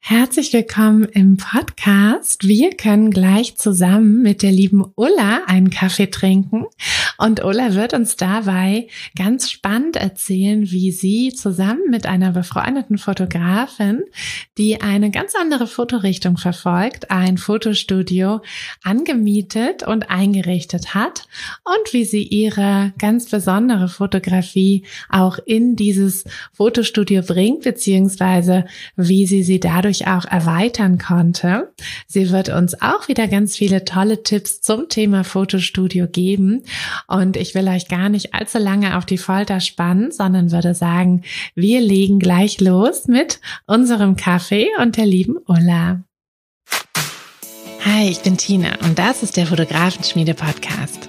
Herzlich willkommen im Podcast. Wir können gleich zusammen mit der lieben Ulla einen Kaffee trinken und Ulla wird uns dabei ganz spannend erzählen, wie sie zusammen mit einer befreundeten Fotografin, die eine ganz andere Fotorichtung verfolgt, ein Fotostudio angemietet und eingerichtet hat und wie sie ihre ganz besondere Fotografie auch in dieses Fotostudio bringt, beziehungsweise wie sie sie dadurch auch erweitern konnte. Sie wird uns auch wieder ganz viele tolle Tipps zum Thema Fotostudio geben und ich will euch gar nicht allzu lange auf die Folter spannen, sondern würde sagen, wir legen gleich los mit unserem Kaffee und der lieben Ulla. Hi, ich bin Tina und das ist der Fotografenschmiede Podcast.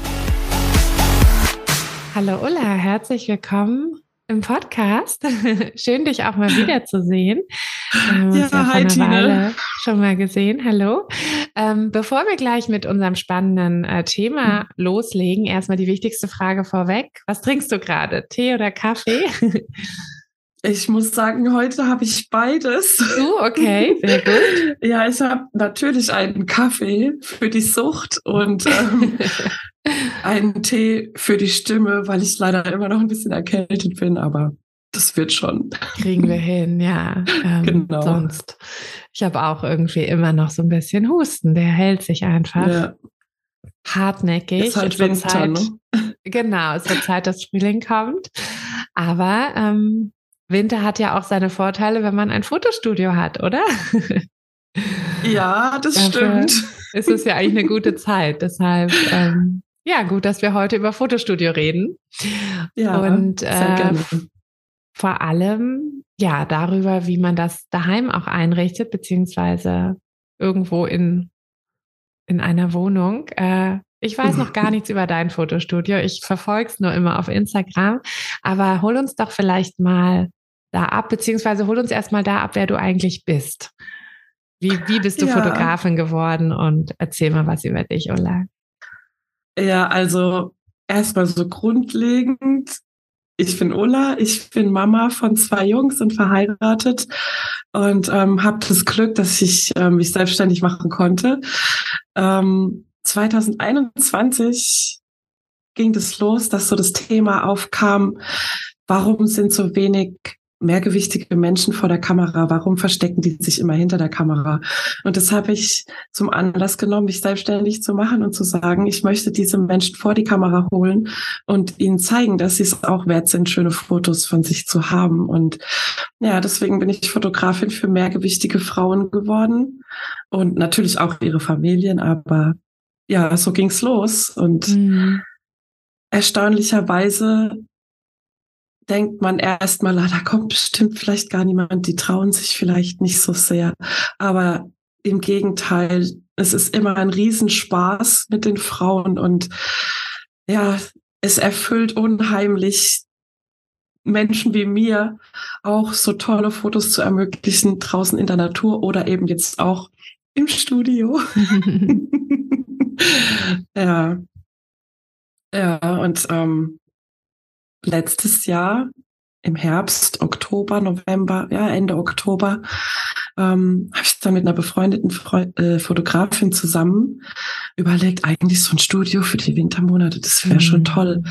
Hallo Ulla, herzlich willkommen im Podcast. Schön, dich auch mal wiederzusehen. Wir haben uns ja, ja hi, vor einer Weile schon mal gesehen. Hallo. Ähm, bevor wir gleich mit unserem spannenden äh, Thema loslegen, erstmal die wichtigste Frage vorweg. Was trinkst du gerade? Tee oder Kaffee? Ich muss sagen, heute habe ich beides. Oh, okay, sehr gut. ja, ich habe natürlich einen Kaffee für die Sucht und ähm, einen Tee für die Stimme, weil ich leider immer noch ein bisschen erkältet bin, aber das wird schon. Kriegen wir hin, ja. Ähm, genau. Sonst, ich habe auch irgendwie immer noch so ein bisschen Husten, der hält sich einfach. Ja. Hartnäckig. Ist halt Winter, Zeit, ne? Genau, es wird Zeit, dass Frühling kommt. Aber ähm, Winter hat ja auch seine Vorteile, wenn man ein Fotostudio hat, oder? Ja, das Dafür stimmt. Ist es ja eigentlich eine gute Zeit. Deshalb, ähm, ja, gut, dass wir heute über Fotostudio reden. Ja, und äh, vor allem, ja, darüber, wie man das daheim auch einrichtet, beziehungsweise irgendwo in, in einer Wohnung. Äh, ich weiß noch gar nichts über dein Fotostudio. Ich verfolge es nur immer auf Instagram. Aber hol uns doch vielleicht mal da ab, beziehungsweise hol uns erstmal da ab, wer du eigentlich bist. Wie, wie bist du ja. Fotografin geworden und erzähl mal was über dich, Ola. Ja, also erstmal so grundlegend. Ich bin Ola, ich bin Mama von zwei Jungs und verheiratet und ähm, habe das Glück, dass ich ähm, mich selbstständig machen konnte. Ähm, 2021 ging das los, dass so das Thema aufkam, warum sind so wenig mehrgewichtige Menschen vor der Kamera? Warum verstecken die sich immer hinter der Kamera? Und das habe ich zum Anlass genommen, mich selbstständig zu machen und zu sagen, ich möchte diese Menschen vor die Kamera holen und ihnen zeigen, dass sie es auch wert sind, schöne Fotos von sich zu haben. Und ja, deswegen bin ich Fotografin für mehrgewichtige Frauen geworden und natürlich auch ihre Familien, aber ja, so ging's los und mhm. erstaunlicherweise denkt man erstmal, ah, da kommt bestimmt vielleicht gar niemand, die trauen sich vielleicht nicht so sehr. Aber im Gegenteil, es ist immer ein Riesenspaß mit den Frauen und ja, es erfüllt unheimlich Menschen wie mir auch so tolle Fotos zu ermöglichen draußen in der Natur oder eben jetzt auch im Studio. ja. Ja, und ähm, letztes Jahr im Herbst, Oktober, November, ja, Ende Oktober, ähm, habe ich dann mit einer befreundeten Freund, äh, Fotografin zusammen überlegt, eigentlich so ein Studio für die Wintermonate, das wäre mhm. schon toll,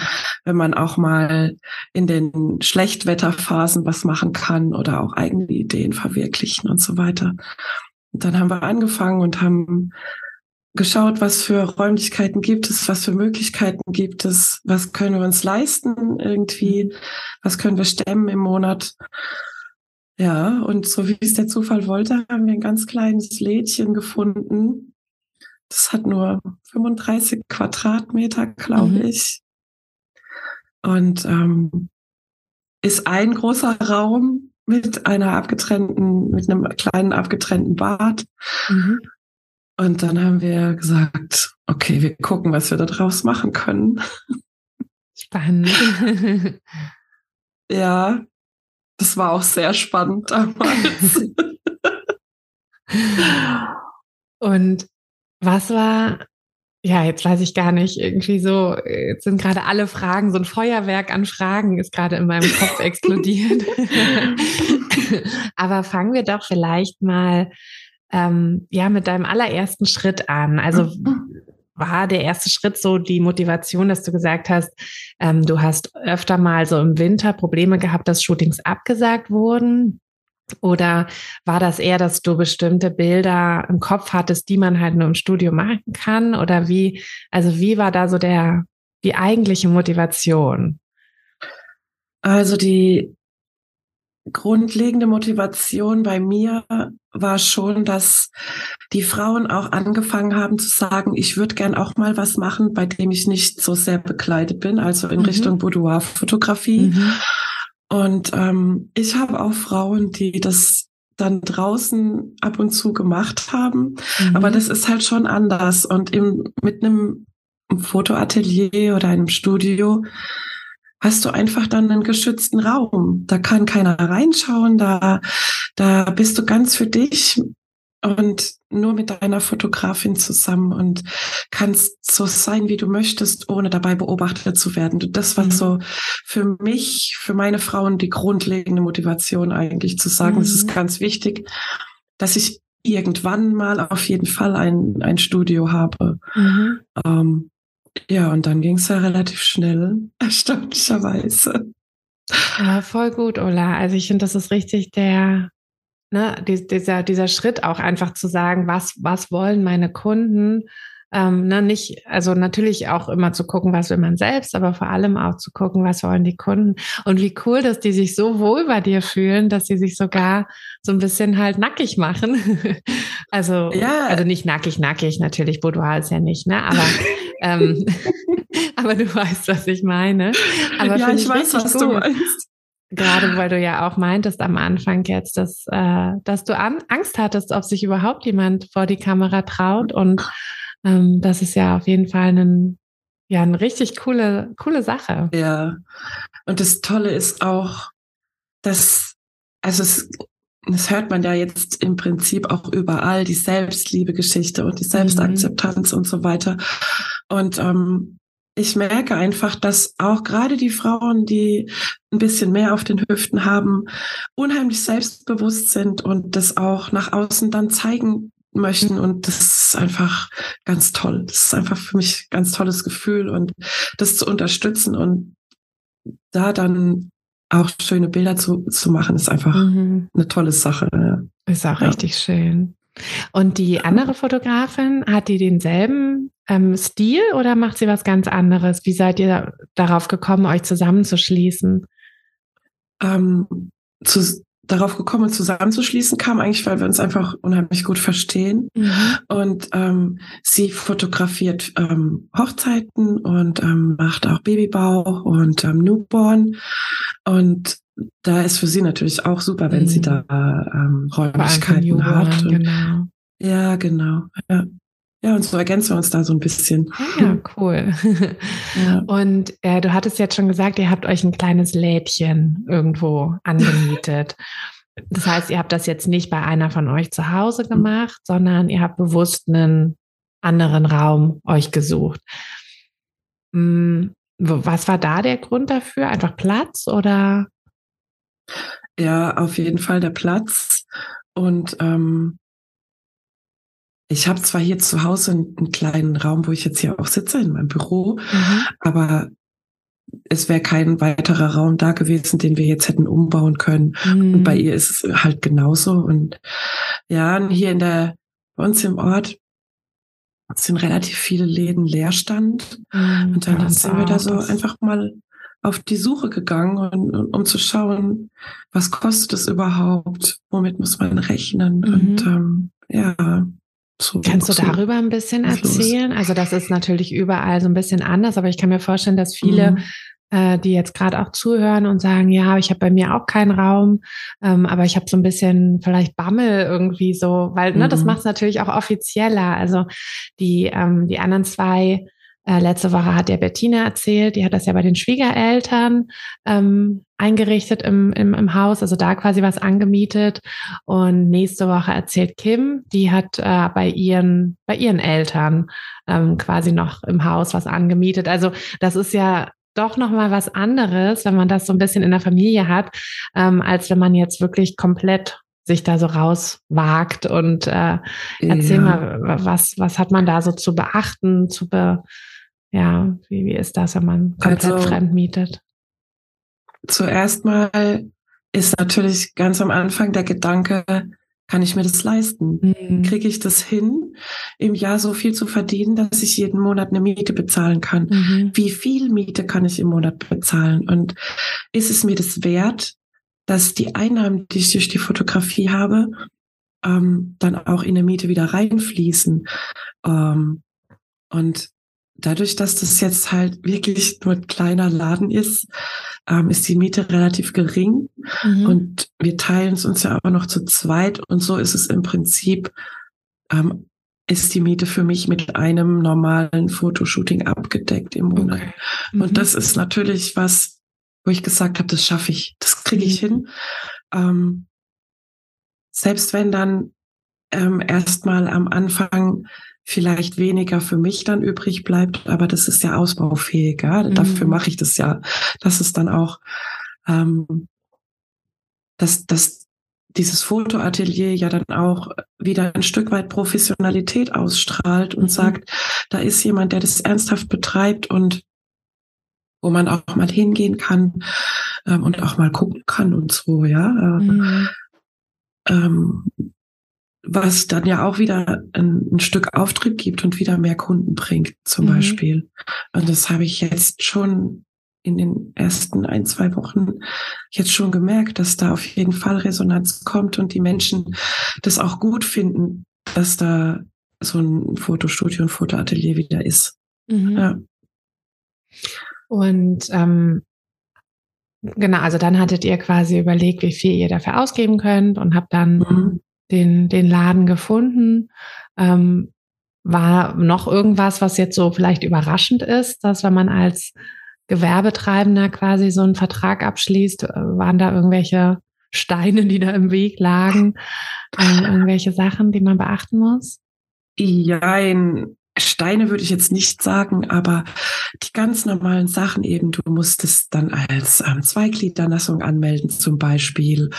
wenn man auch mal in den Schlechtwetterphasen was machen kann oder auch eigene Ideen verwirklichen und so weiter. Und dann haben wir angefangen und haben geschaut, was für Räumlichkeiten gibt es, was für Möglichkeiten gibt es, was können wir uns leisten irgendwie, was können wir stemmen im Monat. Ja, und so wie es der Zufall wollte, haben wir ein ganz kleines Lädchen gefunden. Das hat nur 35 Quadratmeter, glaube mhm. ich. Und ähm, ist ein großer Raum mit einer abgetrennten, mit einem kleinen abgetrennten Bad. Mhm. Und dann haben wir gesagt, okay, wir gucken, was wir da draus machen können. Spannend. ja, das war auch sehr spannend damals. Und was war, ja, jetzt weiß ich gar nicht, irgendwie so, jetzt sind gerade alle Fragen, so ein Feuerwerk an Fragen ist gerade in meinem Kopf explodiert. Aber fangen wir doch vielleicht mal ähm, ja mit deinem allerersten Schritt an? Also war der erste Schritt so die Motivation, dass du gesagt hast, ähm, du hast öfter mal so im Winter Probleme gehabt, dass Shootings abgesagt wurden? Oder war das eher, dass du bestimmte Bilder im Kopf hattest, die man halt nur im Studio machen kann? Oder wie, also wie war da so der, die eigentliche Motivation? Also die grundlegende Motivation bei mir war schon, dass die Frauen auch angefangen haben zu sagen, ich würde gern auch mal was machen, bei dem ich nicht so sehr bekleidet bin, also in mhm. Richtung Boudoir-Fotografie. Mhm. Und ähm, ich habe auch Frauen, die das dann draußen ab und zu gemacht haben. Mhm. Aber das ist halt schon anders. Und im, mit einem Fotoatelier oder einem Studio hast du einfach dann einen geschützten Raum. Da kann keiner reinschauen, da, da bist du ganz für dich und nur mit deiner Fotografin zusammen und kannst so sein, wie du möchtest, ohne dabei beobachtet zu werden. Das war mhm. so für mich, für meine Frauen die grundlegende Motivation eigentlich zu sagen, es mhm. ist ganz wichtig, dass ich irgendwann mal auf jeden Fall ein, ein Studio habe. Mhm. Ähm, ja, und dann ging es ja relativ schnell, erstaunlicherweise. Ja, voll gut, Ola. Also ich finde, das ist richtig der, ne, dieser, dieser Schritt auch einfach zu sagen, was, was wollen meine Kunden? Ähm, ne, nicht, also natürlich auch immer zu gucken, was will man selbst, aber vor allem auch zu gucken, was wollen die Kunden. Und wie cool, dass die sich so wohl bei dir fühlen, dass sie sich sogar so ein bisschen halt nackig machen. also, ja. also nicht nackig, nackig, natürlich, Boudoir ist ja nicht, ne? Aber ähm, aber du weißt, was ich meine. Aber ja, ich, ich weiß, was gut. du meinst. Gerade weil du ja auch meintest am Anfang jetzt, dass, äh, dass du an, Angst hattest, ob sich überhaupt jemand vor die Kamera traut. Und ähm, das ist ja auf jeden Fall ein, ja, eine richtig coole, coole Sache. Ja. Und das Tolle ist auch, dass, also es, das hört man ja jetzt im Prinzip auch überall, die Selbstliebe-Geschichte und die mhm. Selbstakzeptanz mhm. und so weiter. Und ähm, ich merke einfach, dass auch gerade die Frauen, die ein bisschen mehr auf den Hüften haben, unheimlich selbstbewusst sind und das auch nach außen dann zeigen möchten. Und das ist einfach ganz toll. Das ist einfach für mich ein ganz tolles Gefühl und das zu unterstützen und da dann auch schöne Bilder zu, zu machen, ist einfach mhm. eine tolle Sache. Ist auch ja. richtig schön. Und die andere Fotografin, hat die denselben ähm, Stil oder macht sie was ganz anderes? Wie seid ihr darauf gekommen, euch zusammenzuschließen? Ähm, zu, darauf gekommen, zusammenzuschließen kam eigentlich, weil wir uns einfach unheimlich gut verstehen. Mhm. Und ähm, sie fotografiert ähm, Hochzeiten und ähm, macht auch Babybauch und ähm, Newborn. Und da ist für sie natürlich auch super, wenn mhm. sie da ähm, Räumlichkeiten hat. Und, genau. Ja, genau. Ja. Ja, und so ergänzen wir uns da so ein bisschen. Ah ja, cool. Ja. Und äh, du hattest jetzt schon gesagt, ihr habt euch ein kleines Lädchen irgendwo angemietet. Das heißt, ihr habt das jetzt nicht bei einer von euch zu Hause gemacht, sondern ihr habt bewusst einen anderen Raum euch gesucht. Hm, was war da der Grund dafür? Einfach Platz oder? Ja, auf jeden Fall der Platz. Und ähm, ich habe zwar hier zu Hause einen, einen, kleinen Raum, wo ich jetzt hier auch sitze, in meinem Büro, mhm. aber es wäre kein weiterer Raum da gewesen, den wir jetzt hätten umbauen können. Mhm. Und bei ihr ist es halt genauso. Und ja, hier in der, bei uns im Ort sind relativ viele Läden Leerstand. Mhm, und dann sind wir da so einfach mal auf die Suche gegangen, und, um zu schauen, was kostet es überhaupt, womit muss man rechnen. Mhm. Und ähm, ja, so, Kannst du darüber ein bisschen erzählen? Also das ist natürlich überall so ein bisschen anders, aber ich kann mir vorstellen, dass viele, mhm. äh, die jetzt gerade auch zuhören und sagen, ja, ich habe bei mir auch keinen Raum, ähm, aber ich habe so ein bisschen vielleicht Bammel irgendwie so, weil ne, das mhm. macht es natürlich auch offizieller. Also die, ähm, die anderen zwei äh, letzte Woche hat der Bettina erzählt, die hat das ja bei den Schwiegereltern ähm, eingerichtet im, im, im Haus, also da quasi was angemietet. Und nächste Woche erzählt Kim, die hat äh, bei ihren, bei ihren Eltern ähm, quasi noch im Haus was angemietet. Also das ist ja doch noch mal was anderes, wenn man das so ein bisschen in der Familie hat, ähm, als wenn man jetzt wirklich komplett sich da so rauswagt und äh, erzähl ja. mal, was, was hat man da so zu beachten, zu be, ja, wie, wie ist das, wenn man komplett also, fremd mietet? Zuerst mal ist natürlich ganz am Anfang der Gedanke, kann ich mir das leisten? Mhm. Kriege ich das hin, im Jahr so viel zu verdienen, dass ich jeden Monat eine Miete bezahlen kann? Mhm. Wie viel Miete kann ich im Monat bezahlen? Und ist es mir das wert, dass die Einnahmen, die ich durch die Fotografie habe, ähm, dann auch in der Miete wieder reinfließen? Ähm, und dadurch, dass das jetzt halt wirklich nur ein kleiner Laden ist, ähm, ist die Miete relativ gering. Mhm. Und wir teilen es uns ja aber noch zu zweit. Und so ist es im Prinzip, ähm, ist die Miete für mich mit einem normalen Fotoshooting abgedeckt im Monat. Okay. Mhm. Und das ist natürlich was, wo ich gesagt habe, das schaffe ich, das kriege ich mhm. hin. Ähm, selbst wenn dann ähm, erstmal am Anfang vielleicht weniger für mich dann übrig bleibt, aber das ist ja ausbaufähig. Ja? Mhm. Dafür mache ich das ja. Das ist dann auch, ähm, dass, dass dieses Fotoatelier ja dann auch wieder ein Stück weit Professionalität ausstrahlt und mhm. sagt, da ist jemand, der das ernsthaft betreibt und wo man auch mal hingehen kann ähm, und auch mal gucken kann und so, ja. Mhm. Ähm, was dann ja auch wieder ein, ein, Stück Auftrieb gibt und wieder mehr Kunden bringt, zum mhm. Beispiel. Und das habe ich jetzt schon in den ersten ein, zwei Wochen jetzt schon gemerkt, dass da auf jeden Fall Resonanz kommt und die Menschen das auch gut finden, dass da so ein Fotostudio, ein Fotoatelier wieder ist. Mhm. Ja. Und ähm, genau, also dann hattet ihr quasi überlegt, wie viel ihr dafür ausgeben könnt und habt dann mhm den, den Laden gefunden. Ähm, war noch irgendwas, was jetzt so vielleicht überraschend ist, dass wenn man als Gewerbetreibender quasi so einen Vertrag abschließt, äh, waren da irgendwelche Steine, die da im Weg lagen, ähm, irgendwelche Sachen, die man beachten muss? Ja, Steine würde ich jetzt nicht sagen, aber die ganz normalen Sachen eben, du musst es dann als ähm, Zweigliederlassung anmelden zum Beispiel.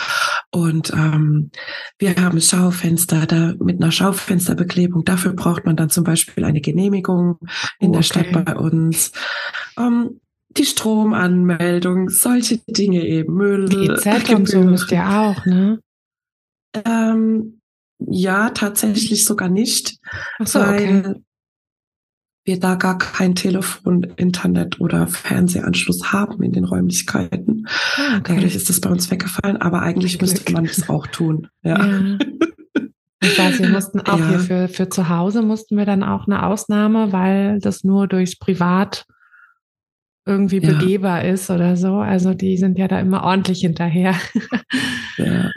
Und ähm, wir haben Schaufenster da mit einer Schaufensterbeklebung. Dafür braucht man dann zum Beispiel eine Genehmigung in oh, okay. der Stadt bei uns. Ähm, die Stromanmeldung, solche Dinge eben, Müll. Die EZ und so müsst ihr auch, ne? Ähm, ja, tatsächlich sogar nicht, Ach so, weil okay. Wir da gar kein Telefon, Internet oder Fernsehanschluss haben in den Räumlichkeiten. Ah, okay. Dadurch ist das bei uns weggefallen, aber eigentlich Glück. müsste man das auch tun. Ja. Ja. Ich weiß, wir mussten auch Ja. hier für, für zu Hause mussten wir dann auch eine Ausnahme, weil das nur durchs Privat irgendwie Ja. begehbar ist oder so. Also die sind ja da immer ordentlich hinterher. ja.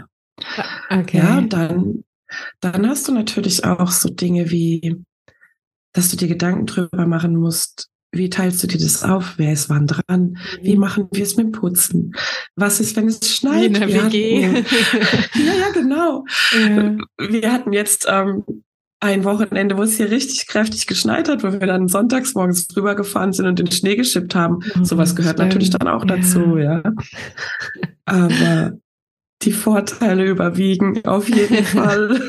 Okay. Ja, dann, dann hast du natürlich auch so Dinge wie, dass du dir Gedanken drüber machen musst, wie teilst du dir das auf? Wer ist wann dran? Wie machen wir es mit dem Putzen? Was ist, wenn es schneit? in der WG. hatten- ja, ja, genau. ja. Wir hatten jetzt ähm, ein Wochenende, wo es hier richtig kräftig geschneit hat, wo wir dann sonntags morgens drüber gefahren sind und den Schnee geschippt haben. Sowas gehört Stimmt. natürlich dann auch Ja. dazu, ja. Aber die Vorteile überwiegen auf jeden Fall.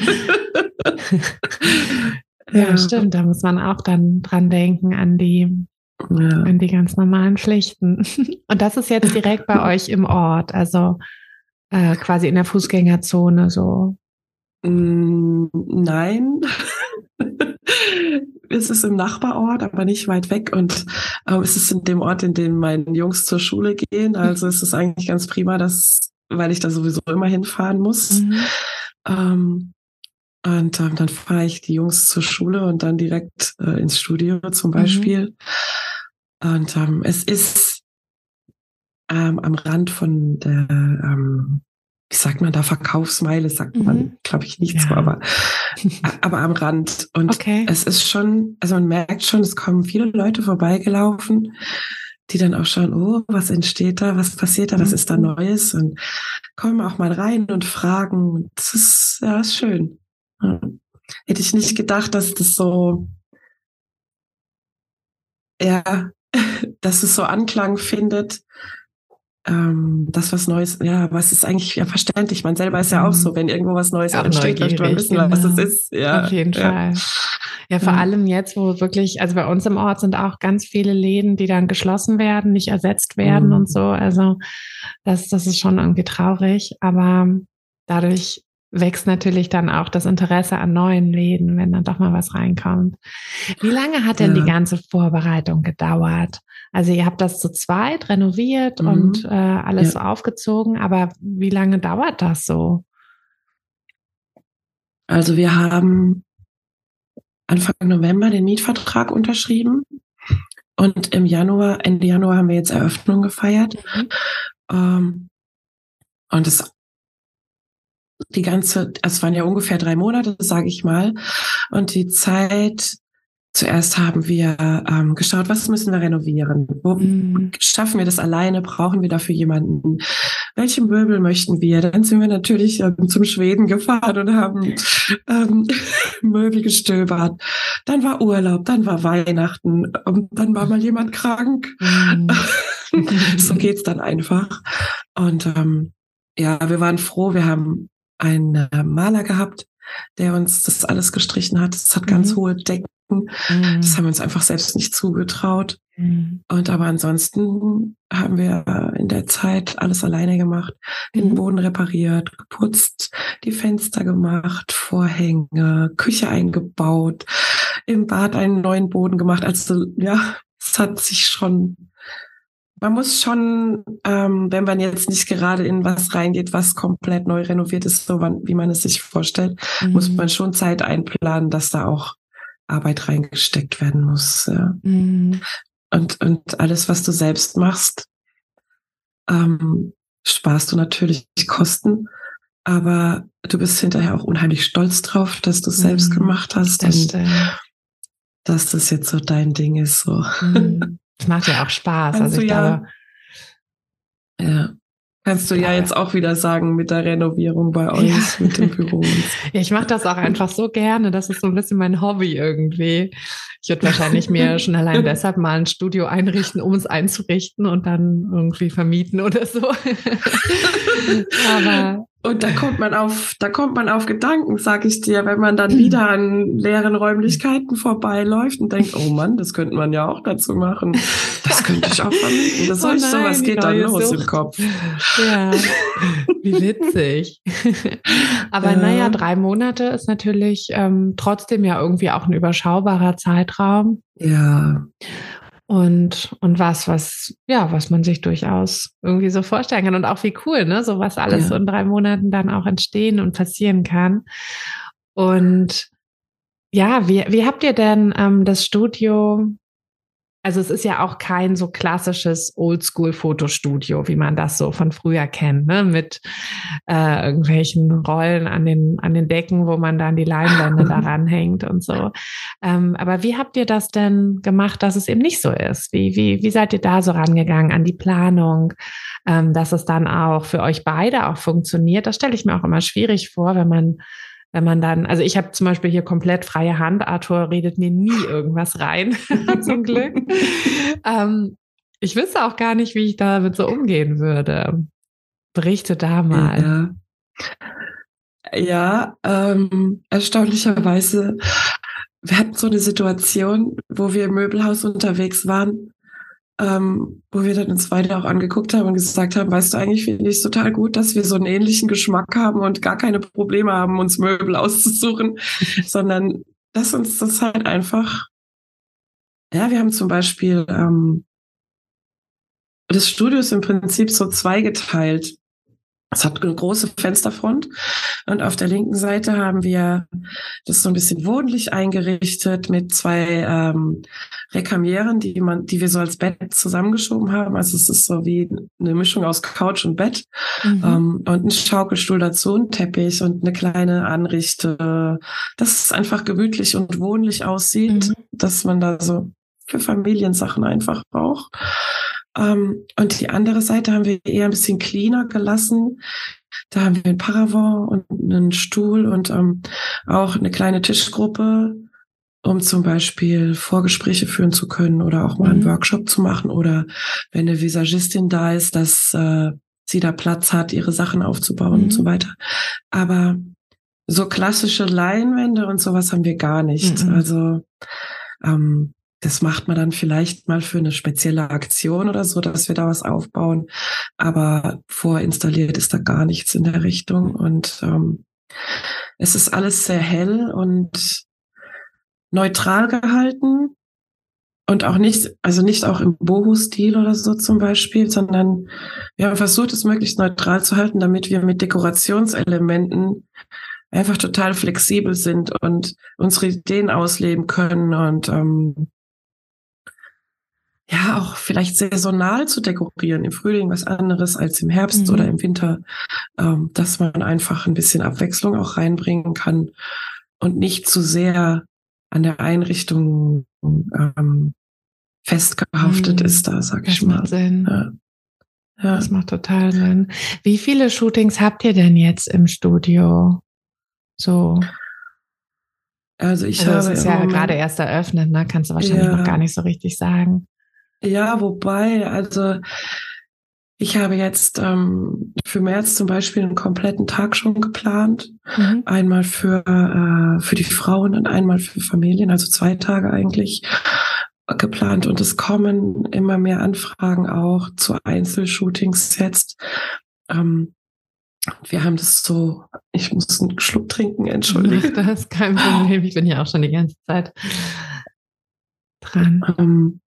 Ja, stimmt. Da muss man auch dann dran denken an die, Ja. an die ganz normalen Pflichten. Und das ist jetzt direkt bei euch im Ort, also äh, quasi in der Fußgängerzone so. Mm, Nein. es ist im Nachbarort, aber nicht weit weg. Und ähm, es ist in dem Ort, in dem meine Jungs zur Schule gehen. Also es ist eigentlich ganz prima, dass, weil ich da sowieso immer hinfahren muss. Mhm. Ähm, und ähm, dann fahre ich die Jungs zur Schule und dann direkt äh, ins Studio zum Beispiel. Und ähm, es ist ähm, am Rand von der, ähm, wie sagt man da, Verkaufsmeile, sagt Mhm. man, glaube ich, nicht so, Ja. aber, aber am Rand. Und Okay. es ist schon, also man merkt schon, es kommen viele Leute vorbeigelaufen, die dann auch schauen, oh, was entsteht da, was passiert da, was ist da Mhm. Neues und kommen auch mal rein und fragen. Das ist, ja, ist schön. Hätte ich nicht gedacht, dass das so, ja, dass es so Anklang findet. Ähm, das was Neues, ja, was ist eigentlich ja verständlich. Man selber ist ja auch so, wenn irgendwo was Neues Auch entsteht, möchte man wissen, was es genau. ist. Ja, Auf jeden ja. Fall. Ja, vor Ja. allem jetzt, wo wirklich, also bei uns im Ort sind auch ganz viele Läden, die dann geschlossen werden, nicht ersetzt werden Mhm. und so. Also das, das ist schon irgendwie traurig, aber dadurch wächst natürlich dann auch das Interesse an neuen Läden, wenn dann doch mal was reinkommt. Wie lange hat denn Ja. die ganze Vorbereitung gedauert? Also ihr habt das zu zweit renoviert Mhm. und äh, alles Ja. so aufgezogen, aber wie lange dauert das so? Also wir haben Anfang November den Mietvertrag unterschrieben und im Januar, Ende Januar haben wir jetzt Eröffnung gefeiert. Mhm. Ähm, und es die ganze, es waren ja ungefähr drei Monate, sage ich mal. Und die Zeit, zuerst haben wir ähm, geschaut, was müssen wir renovieren? Wo Mhm. schaffen wir das alleine? Brauchen wir dafür jemanden? Welche Möbel möchten wir? Dann sind wir natürlich ähm, zum Schweden gefahren und haben ähm, Möbel gestöbert. Dann war Urlaub, dann war Weihnachten, und dann war mal jemand krank. Mhm. so geht's dann einfach. Und ähm, ja, wir waren froh. Wir haben einen äh, Maler gehabt, der uns das alles gestrichen hat. Es hat ganz Mhm. hohe Decken. Mhm. Das haben wir uns einfach selbst nicht zugetraut. Mhm. Und aber ansonsten haben wir in der Zeit alles alleine gemacht, den Mhm. Boden repariert, geputzt, die Fenster gemacht, Vorhänge, Küche eingebaut, im Bad einen neuen Boden gemacht. Also ja, es hat sich schon. Man muss schon, ähm, wenn man jetzt nicht gerade in was reingeht, was komplett neu renoviert ist, so wie man es sich vorstellt, muss Mhm. man schon Zeit einplanen, dass da auch Arbeit reingesteckt werden muss. Ja Mhm. und, und alles, was du selbst machst, ähm, sparst du natürlich Kosten, aber du bist hinterher auch unheimlich stolz drauf, dass du es selbst Mhm. gemacht hast Das dass das jetzt so dein Ding ist. So. Mhm. Das macht ja auch Spaß. Also Also ich ja. glaube, Ja. Kannst du ja Ja. jetzt auch wieder sagen mit der Renovierung bei euch, Ja. mit dem Büro. ja, ich mache das auch einfach so gerne. Das ist so ein bisschen mein Hobby irgendwie. Ich würde wahrscheinlich mir schon allein deshalb mal ein Studio einrichten, um es einzurichten und dann irgendwie vermieten oder so. Aber Und da kommt man auf, da kommt man auf Gedanken, sag ich dir, wenn man dann wieder an leeren Räumlichkeiten vorbeiläuft und denkt, oh Mann, das könnte man ja auch dazu machen. Das könnte ich auch vermieten. Das oh nein, so, was geht dann los Sucht. im Kopf. Ja, wie witzig. Aber ja. naja, drei Monate ist natürlich ähm, trotzdem ja irgendwie auch ein überschaubarer Zeitraum. Ja und, und was, was, ja, was man sich durchaus irgendwie so vorstellen kann und auch wie cool, ne, so was alles ja. so in drei Monaten dann auch entstehen und passieren kann. Und ja, wie, wie habt ihr denn ähm, das Studio also es ist ja auch kein so klassisches Oldschool-Fotostudio, wie man das so von früher kennt, ne? mit äh, irgendwelchen Rollen an den, an den Decken, wo man dann die Leinwände daran hängt und so. Ähm, aber wie habt ihr das denn gemacht, dass es eben nicht so ist? Wie, wie, wie seid ihr da so rangegangen an die Planung, ähm, dass es dann auch für euch beide auch funktioniert? Das stelle ich mir auch immer schwierig vor, wenn man wenn man dann, also ich habe zum Beispiel hier komplett freie Hand, Arthur redet mir nie irgendwas rein, zum Glück. ähm, ich wüsste auch gar nicht, wie ich damit so umgehen würde. Berichte da mal. Ja, ja ähm, erstaunlicherweise, wir hatten so eine Situation, wo wir im Möbelhaus unterwegs waren ähm, wo wir dann uns beide auch angeguckt haben und gesagt haben, weißt du, eigentlich finde ich es total gut, dass wir so einen ähnlichen Geschmack haben und gar keine Probleme haben, uns Möbel auszusuchen, sondern dass uns das halt einfach, ja, wir haben zum Beispiel, ähm, das Studio ist im Prinzip so zweigeteilt. Es hat eine große Fensterfront und auf der linken Seite haben wir das so ein bisschen wohnlich eingerichtet mit zwei ähm, Rekamieren, die man, die wir so als Bett zusammengeschoben haben. Also es ist so wie eine Mischung aus Couch und Bett mhm. ähm, und ein Schaukelstuhl dazu, ein Teppich und eine kleine Anrichte, dass es einfach gemütlich und wohnlich aussieht, mhm. dass man da so für Familiensachen einfach braucht. Ähm, und die andere Seite haben wir eher ein bisschen cleaner gelassen. Da haben wir ein Paravent und einen Stuhl und ähm, auch eine kleine Tischgruppe, um zum Beispiel Vorgespräche führen zu können oder auch mal einen mhm. Workshop zu machen oder wenn eine Visagistin da ist, dass äh, sie da Platz hat, ihre Sachen aufzubauen mhm. und so mhm. weiter. Aber so klassische Leinwände und sowas haben wir gar nicht. Mhm. Also ähm, das macht man dann vielleicht mal für eine spezielle Aktion oder so, dass wir da was aufbauen. Aber vorinstalliert ist da gar nichts in der Richtung. Und ähm, es ist alles sehr hell und neutral gehalten. Und auch nicht, also nicht auch im Boho-Stil oder so zum Beispiel, sondern wir haben versucht, es möglichst neutral zu halten, damit wir mit Dekorationselementen einfach total flexibel sind und unsere Ideen ausleben können und ähm, ja auch vielleicht saisonal zu dekorieren, im Frühling was anderes als im Herbst mhm. oder im Winter, ähm, dass man einfach ein bisschen Abwechslung auch reinbringen kann und nicht zu sehr an der Einrichtung ähm, festgehaftet mhm. ist da, sag das ich mal. Macht Sinn. Ja. ja. Das macht total Sinn. Wie viele Shootings habt ihr denn jetzt im Studio? So. Also ich also habe. Es ist ja gerade erst eröffnet, ne? Kannst du wahrscheinlich ja. noch gar nicht so richtig sagen. Ja, wobei, also ich habe jetzt ähm, für März zum Beispiel einen kompletten Tag schon geplant. Mhm. Einmal für, äh, für die Frauen und einmal für Familien, also zwei Tage eigentlich geplant. Und es kommen immer mehr Anfragen auch zu Einzelshootings jetzt. Ähm, wir haben das so, ich muss einen Schluck trinken, entschuldige. Das ist kein Problem, ich bin ja auch schon die ganze Zeit dran. Ähm,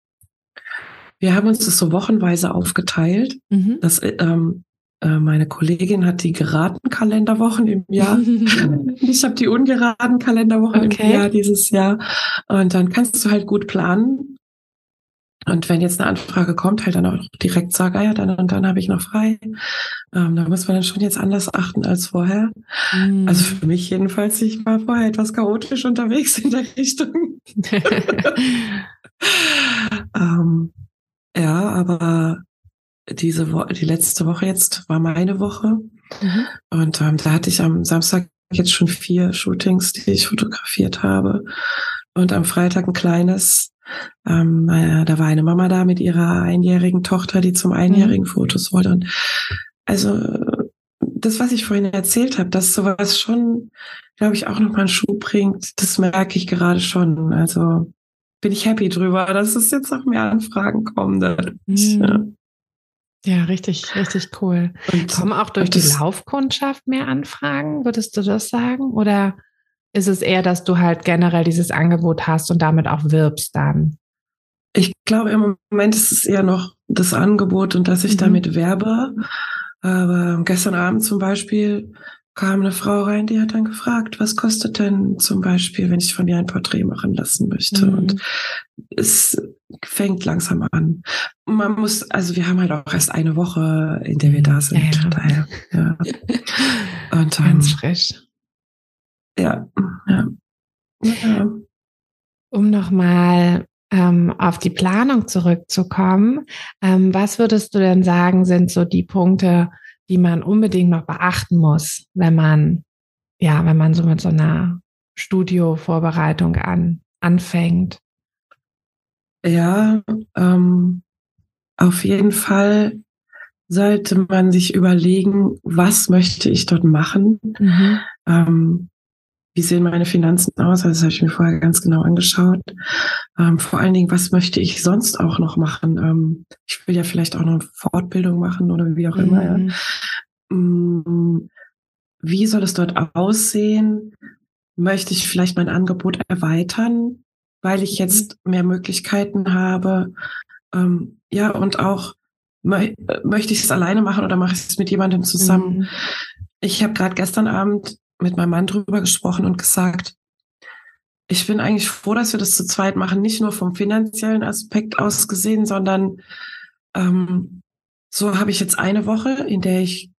wir haben uns das so wochenweise aufgeteilt. Mhm. Das, ähm, äh, meine Kollegin hat die geraden Kalenderwochen im Jahr. ich habe die ungeraden Kalenderwochen okay. im Jahr dieses Jahr. Und dann kannst du halt gut planen. Und wenn jetzt eine Anfrage kommt, halt dann auch direkt sagen, ah ja, dann und dann habe ich noch frei. Ähm, da muss man dann schon jetzt anders achten als vorher. Mm. Also für mich jedenfalls, ich war vorher etwas chaotisch unterwegs in der Richtung. ähm, ja, aber diese Woche, die letzte Woche jetzt war meine Woche. Mhm. Und ähm, da hatte ich am Samstag jetzt schon vier Shootings, die ich fotografiert habe. Und am Freitag ein kleines. Ähm, äh, da war eine Mama da mit ihrer einjährigen Tochter, die zum einjährigen mhm. Fotos wollte. Und also das, was ich vorhin erzählt habe, dass sowas schon, glaube ich, auch nochmal einen Schub bringt, das merke ich gerade schon. Also bin ich happy drüber, dass es jetzt noch mehr Anfragen kommen. Mhm. Ja. ja. richtig, richtig cool. Und kommen auch durch die Laufkundschaft mehr Anfragen, würdest du das sagen? Oder ist es eher, dass du halt generell dieses Angebot hast und damit auch wirbst dann? Ich glaube, im Moment ist es eher noch das Angebot und dass ich mhm. damit werbe. Aber gestern Abend zum Beispiel kam eine Frau rein, die hat dann gefragt, was kostet denn zum Beispiel, wenn ich von dir ein Porträt machen lassen möchte? Mhm. Und es fängt langsam an. Man muss, also wir haben halt auch erst eine Woche, in der wir da sind. Ja, ja. Daher, ja. Und, Ganz ähm, frisch. Ja, ja. ja. Um nochmal ähm, auf die Planung zurückzukommen, ähm, was würdest du denn sagen, sind so die Punkte, die man unbedingt noch beachten muss, wenn man, ja, wenn man so mit so einer Studiovorbereitung an, anfängt? Ja, ähm, auf jeden Fall sollte man sich überlegen, was möchte ich dort machen? Mhm. Ähm, wie sehen meine Finanzen aus? Also das habe ich mir vorher ganz genau angeschaut. Ähm, vor allen Dingen, was möchte ich sonst auch noch machen? Ähm, ich will ja vielleicht auch noch Fortbildung machen oder wie auch mhm. immer. Ja. Mm, wie soll es dort aussehen? Möchte ich vielleicht mein Angebot erweitern, weil ich jetzt mhm. mehr Möglichkeiten habe? Ähm, ja, und auch mö möchte ich es alleine machen oder mache ich es mit jemandem zusammen? Mhm. Ich habe gerade gestern Abend mit meinem Mann drüber gesprochen und gesagt, ich bin eigentlich froh, dass wir das zu zweit machen, nicht nur vom finanziellen Aspekt aus gesehen, sondern ähm, so habe ich jetzt eine Woche, in der ich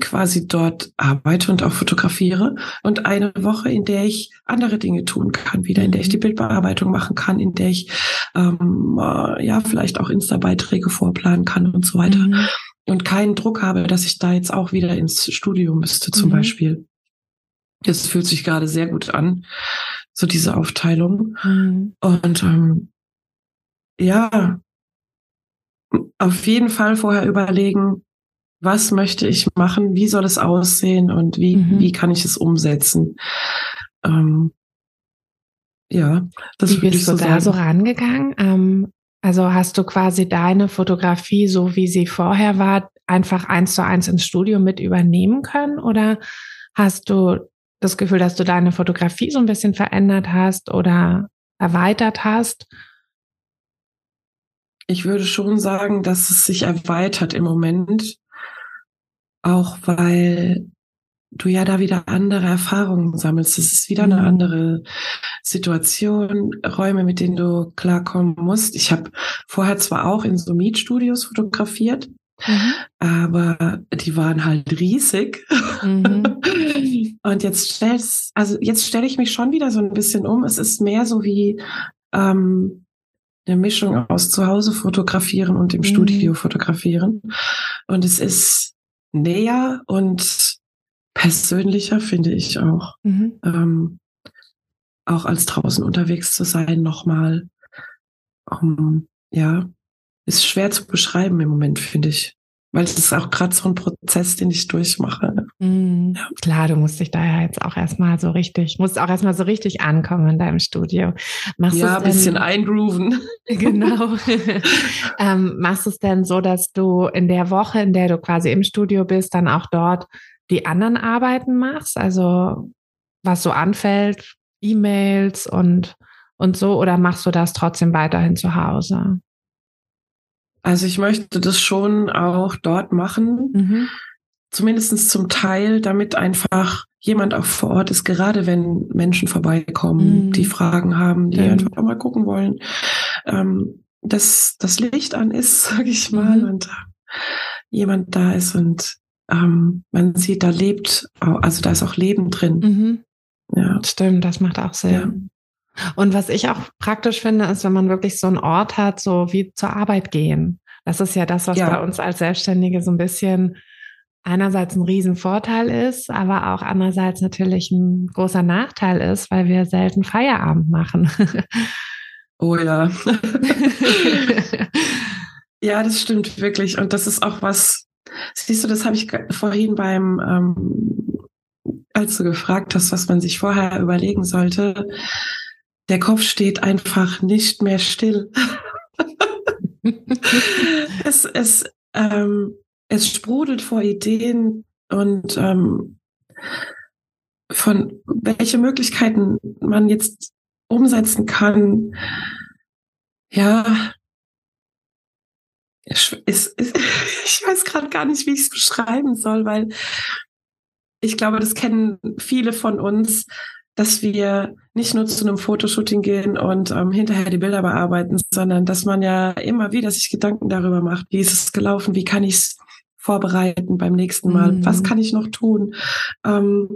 quasi dort arbeite und auch fotografiere und eine Woche, in der ich andere Dinge tun kann, wieder in der ich die mhm. Bildbearbeitung machen kann, in der ich ähm, äh, ja vielleicht auch Insta-Beiträge vorplanen kann und so weiter. Mhm und keinen Druck habe, dass ich da jetzt auch wieder ins Studio müsste, zum mhm. Beispiel. Das fühlt sich gerade sehr gut an, so diese Aufteilung. Mhm. Und ähm, ja, auf jeden Fall vorher überlegen, was möchte ich machen, wie soll es aussehen und wie, mhm. wie kann ich es umsetzen. Ähm, ja, das wie bist du so da so rangegangen? Ähm, also hast du quasi deine Fotografie, so wie sie vorher war, einfach eins zu eins ins Studio mit übernehmen können? Oder hast du das Gefühl, dass du deine Fotografie so ein bisschen verändert hast oder erweitert hast? Ich würde schon sagen, dass es sich erweitert im Moment, auch weil du ja da wieder andere Erfahrungen sammelst. Es ist wieder eine mhm. andere Situation, Räume, mit denen du klarkommen musst. Ich habe vorher zwar auch in so Mietstudios fotografiert, mhm. aber die waren halt riesig. Mhm. Und jetzt stellst, also jetzt stelle ich mich schon wieder so ein bisschen um. Es ist mehr so wie ähm, eine Mischung aus zu Hause fotografieren und im mhm. Studio fotografieren. Und es ist näher und persönlicher, finde ich auch. Mhm. Ähm, auch als draußen unterwegs zu sein, nochmal. Um, ja, ist schwer zu beschreiben im Moment, finde ich. Weil es ist auch gerade so ein Prozess, den ich durchmache. Mhm. Ja. Klar, du musst dich da ja jetzt auch erstmal so richtig, musst auch erstmal so richtig ankommen in deinem Studio. Machst ja, ein bisschen eingrooven. Genau. ähm, machst du es denn so, dass du in der Woche, in der du quasi im Studio bist, dann auch dort die anderen Arbeiten machst? Also was so anfällt, E-Mails und, und so, oder machst du das trotzdem weiterhin zu Hause? Also ich möchte das schon auch dort machen, mhm. zumindest zum Teil, damit einfach jemand auch vor Ort ist, gerade wenn Menschen vorbeikommen, mhm. die Fragen haben, die mhm. einfach mal gucken wollen, ähm, dass das Licht an ist, sage ich mal, mhm. und jemand da ist und ähm, man sieht, da lebt, also da ist auch Leben drin. Mhm. Ja. Stimmt, das macht auch Sinn. Ja. Und was ich auch praktisch finde, ist, wenn man wirklich so einen Ort hat, so wie zur Arbeit gehen. Das ist ja das, was ja. bei uns als Selbstständige so ein bisschen einerseits ein Riesenvorteil ist, aber auch andererseits natürlich ein großer Nachteil ist, weil wir selten Feierabend machen. Oh ja. ja, das stimmt wirklich. Und das ist auch was, siehst du, das habe ich vorhin beim, ähm, als du gefragt hast, was man sich vorher überlegen sollte. Der Kopf steht einfach nicht mehr still. es, es, ähm, es sprudelt vor Ideen und ähm, von welche Möglichkeiten man jetzt umsetzen kann. Ja, ich, ich, ich weiß gerade gar nicht, wie ich es beschreiben soll, weil ich glaube, das kennen viele von uns, dass wir nicht nur zu einem Fotoshooting gehen und ähm, hinterher die Bilder bearbeiten, sondern dass man ja immer wieder sich Gedanken darüber macht, wie ist es gelaufen, wie kann ich es vorbereiten beim nächsten Mal, mhm. was kann ich noch tun. Ähm,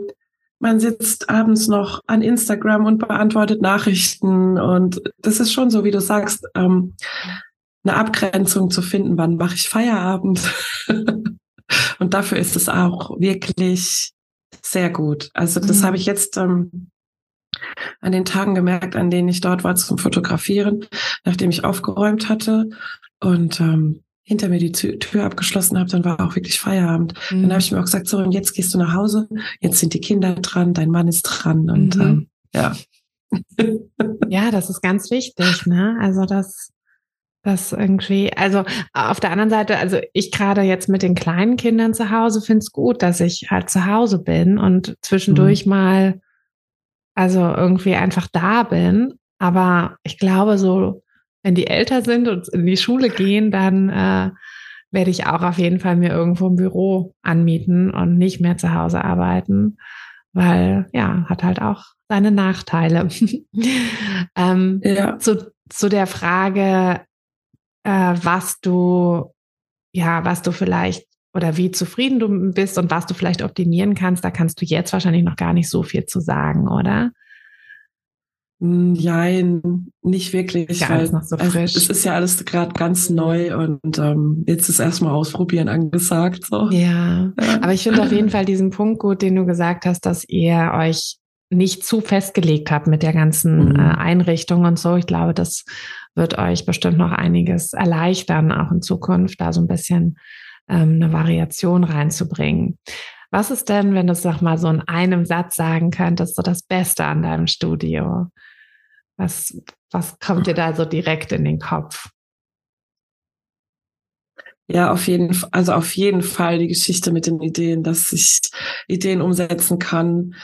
man sitzt abends noch an Instagram und beantwortet Nachrichten und das ist schon so, wie du sagst, ähm, eine Abgrenzung zu finden, wann mache ich Feierabend. und dafür ist es auch wirklich sehr gut. Also das mhm. habe ich jetzt ähm, an den Tagen gemerkt, an denen ich dort war zum Fotografieren, nachdem ich aufgeräumt hatte und ähm, hinter mir die Tür abgeschlossen habe, dann war auch wirklich Feierabend. Mhm. Dann habe ich mir auch gesagt, so, und jetzt gehst du nach Hause, jetzt sind die Kinder dran, dein Mann ist dran und mhm. ähm, ja. ja, das ist ganz wichtig, ne? Also das das irgendwie, also auf der anderen Seite, also ich gerade jetzt mit den kleinen Kindern zu Hause finde es gut, dass ich halt zu Hause bin und zwischendurch mhm. mal, also irgendwie einfach da bin. Aber ich glaube, so, wenn die älter sind und in die Schule gehen, dann äh, werde ich auch auf jeden Fall mir irgendwo ein Büro anmieten und nicht mehr zu Hause arbeiten, weil ja, hat halt auch seine Nachteile. ähm, ja. zu, zu der Frage, äh, was du, ja, was du vielleicht oder wie zufrieden du bist und was du vielleicht optimieren kannst, da kannst du jetzt wahrscheinlich noch gar nicht so viel zu sagen, oder? Nein, nicht wirklich. Ist ja alles noch so frisch. Also, es ist ja alles gerade ganz neu und ähm, jetzt ist erstmal ausprobieren angesagt. So. Ja, ja. aber ich finde auf jeden Fall diesen Punkt gut, den du gesagt hast, dass ihr euch nicht zu festgelegt habt mit der ganzen mhm. äh, Einrichtung und so. Ich glaube, das wird euch bestimmt noch einiges erleichtern, auch in Zukunft da so ein bisschen ähm, eine Variation reinzubringen. Was ist denn, wenn du es noch mal so in einem Satz sagen könntest, so das Beste an deinem Studio? Was, was kommt dir da so direkt in den Kopf? Ja, auf jeden also auf jeden Fall die Geschichte mit den Ideen, dass ich Ideen umsetzen kann,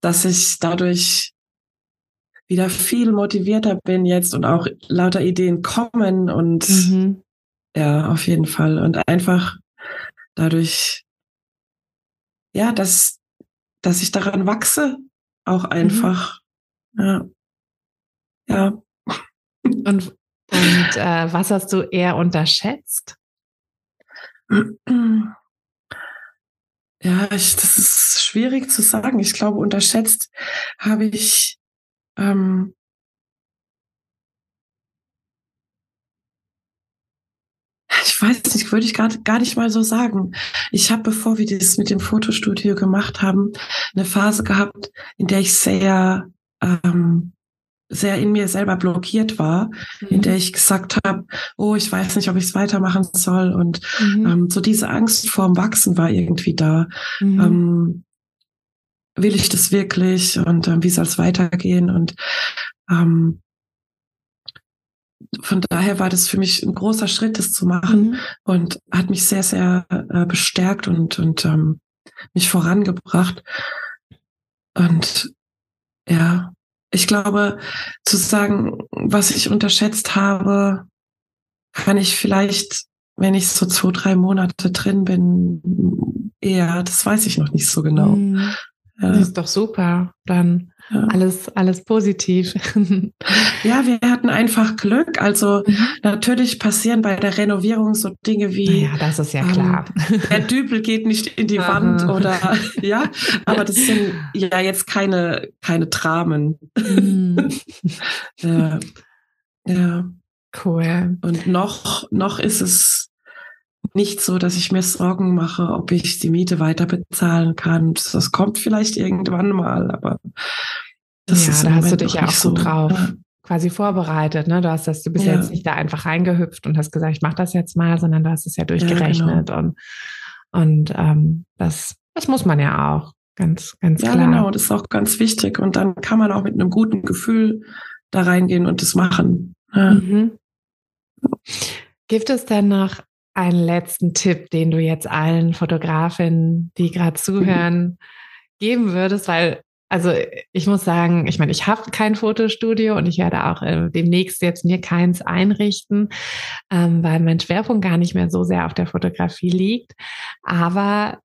dass ich dadurch wieder viel motivierter bin jetzt und auch lauter Ideen kommen und mhm. ja, auf jeden Fall. Und einfach dadurch, ja, dass, dass ich daran wachse, auch mhm. einfach. Mhm. Ja. Ja. Und, und äh, was hast du eher unterschätzt? Ja, ich, das ist schwierig zu sagen. Ich glaube, unterschätzt habe ich ähm, ich weiß nicht, würde ich gerade gar nicht mal so sagen. Ich habe, bevor wir das mit dem Fotostudio gemacht haben, eine Phase gehabt, in der ich sehr, ähm, sehr in mir selber blockiert war, mhm. in der ich gesagt habe, oh, ich weiß nicht, ob ich es weitermachen soll. Und mhm. ähm, so diese Angst vorm Wachsen war irgendwie da. Mhm. Ähm, will ich das wirklich und äh, wie soll es weitergehen? Und ähm, von daher war das für mich ein großer Schritt, das zu machen mhm. und hat mich sehr, sehr äh, bestärkt und, und ähm, mich vorangebracht. Und ja, ich glaube, zu sagen, was ich unterschätzt habe, kann ich vielleicht, wenn ich so zwei, drei Monate drin bin, eher, das weiß ich noch nicht so genau. Mhm. Das ist doch super. Dann ja. alles, alles positiv. ja, wir hatten einfach Glück. Also mhm. natürlich passieren bei der Renovierung so Dinge wie. Ja, das ist ja ähm, klar. Der Dübel geht nicht in die Wand oder ja, aber das sind ja jetzt keine, keine Dramen. Mhm. ja. ja. Cool. Und noch, noch ist es nicht so, dass ich mir Sorgen mache, ob ich die Miete weiter bezahlen kann. Das kommt vielleicht irgendwann mal, aber das ja, ist da hast du dich ja auch so drauf ja. quasi vorbereitet. Ne? Du hast das, du bist ja. jetzt nicht da einfach reingehüpft und hast gesagt, ich mache das jetzt mal, sondern du hast es ja durchgerechnet ja, genau. und Und ähm, das, das muss man ja auch, ganz, ganz ja, klar. Ja, genau, das ist auch ganz wichtig. Und dann kann man auch mit einem guten Gefühl da reingehen und das machen. Mhm. Gibt es denn noch einen letzten Tipp, den du jetzt allen Fotografinnen, die gerade zuhören, geben würdest? Weil, also ich muss sagen, ich meine, ich habe kein Fotostudio und ich werde auch äh, demnächst jetzt mir keins einrichten, ähm, weil mein Schwerpunkt gar nicht mehr so sehr auf der Fotografie liegt. Aber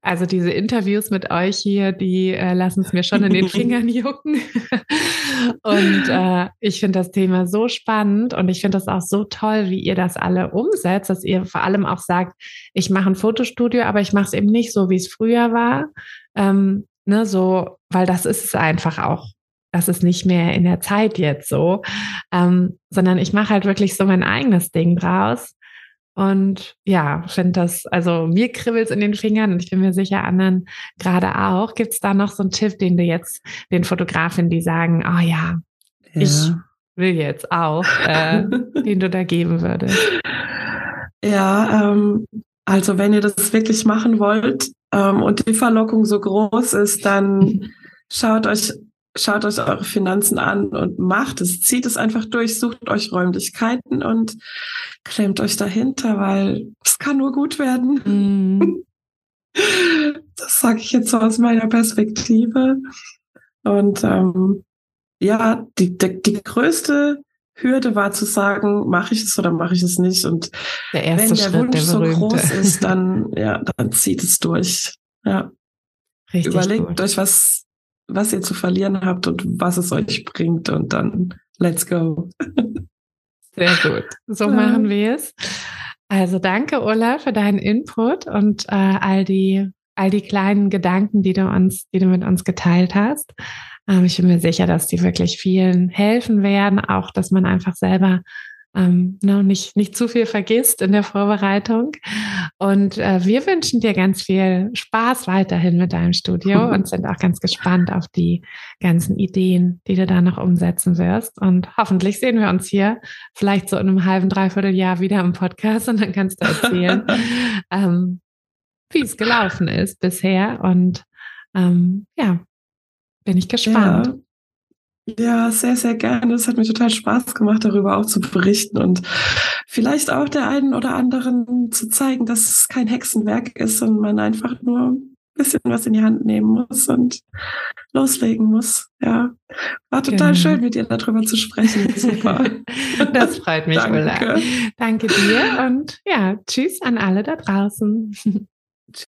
also diese Interviews mit euch hier, die äh, lassen es mir schon in den Fingern jucken. und äh, ich finde das Thema so spannend und ich finde das auch so toll, wie ihr das alle umsetzt, dass ihr vor allem auch sagt, ich mache ein Fotostudio, aber ich mache es eben nicht so, wie es früher war. Ähm, ne, so, weil das ist es einfach auch. Das ist nicht mehr in der Zeit jetzt so, ähm, sondern ich mache halt wirklich so mein eigenes Ding draus und ja, finde das, also mir kribbelt es in den Fingern und ich bin mir sicher, anderen gerade auch. Gibt es da noch so einen Tipp, den du jetzt den Fotografinnen, die sagen, oh ja, ja. ich will jetzt auch, äh, den du da geben würdest? Ja, ähm, also wenn ihr das wirklich machen wollt ähm, und die Verlockung so groß ist, dann schaut euch schaut euch eure Finanzen an und macht es, zieht es einfach durch, sucht euch Räumlichkeiten und klemmt euch dahinter, weil es kann nur gut werden. Mm. Das sage ich jetzt so aus meiner Perspektive. Und ähm, ja, die, die, die größte Hürde war zu sagen, mache ich es oder mache ich es nicht. Und der wenn der Schritt, Wunsch der so groß ist, dann ja, dann zieht es durch. Ja. Richtig Überlegt gut. euch, was was ihr zu verlieren habt und was es euch bringt und dann let's go. Sehr gut. So machen wir es. Also danke, Ulla, für deinen Input und äh, all die all die kleinen Gedanken, die du uns, die du mit uns geteilt hast. Ähm, ich bin mir sicher, dass die wirklich vielen helfen werden, auch dass man einfach selber ähm, no, ne, nicht, nicht zu viel vergisst in der Vorbereitung. Und äh, wir wünschen dir ganz viel Spaß weiterhin mit deinem Studio und sind auch ganz gespannt auf die ganzen Ideen, die du da noch umsetzen wirst. Und hoffentlich sehen wir uns hier vielleicht so in einem halben, dreiviertel Jahr wieder im Podcast und dann kannst du erzählen, ähm, wie es gelaufen ist bisher. Und ähm, ja, bin ich gespannt. Ja. Ja, sehr, sehr gerne. Es hat mir total Spaß gemacht, darüber auch zu berichten und vielleicht auch der einen oder anderen zu zeigen, dass es kein Hexenwerk ist und man einfach nur ein bisschen was in die Hand nehmen muss und loslegen muss. Ja, war total genau. schön, mit dir darüber zu sprechen. Super. das freut mich, Danke. Ulla. Danke dir und ja, tschüss an alle da draußen.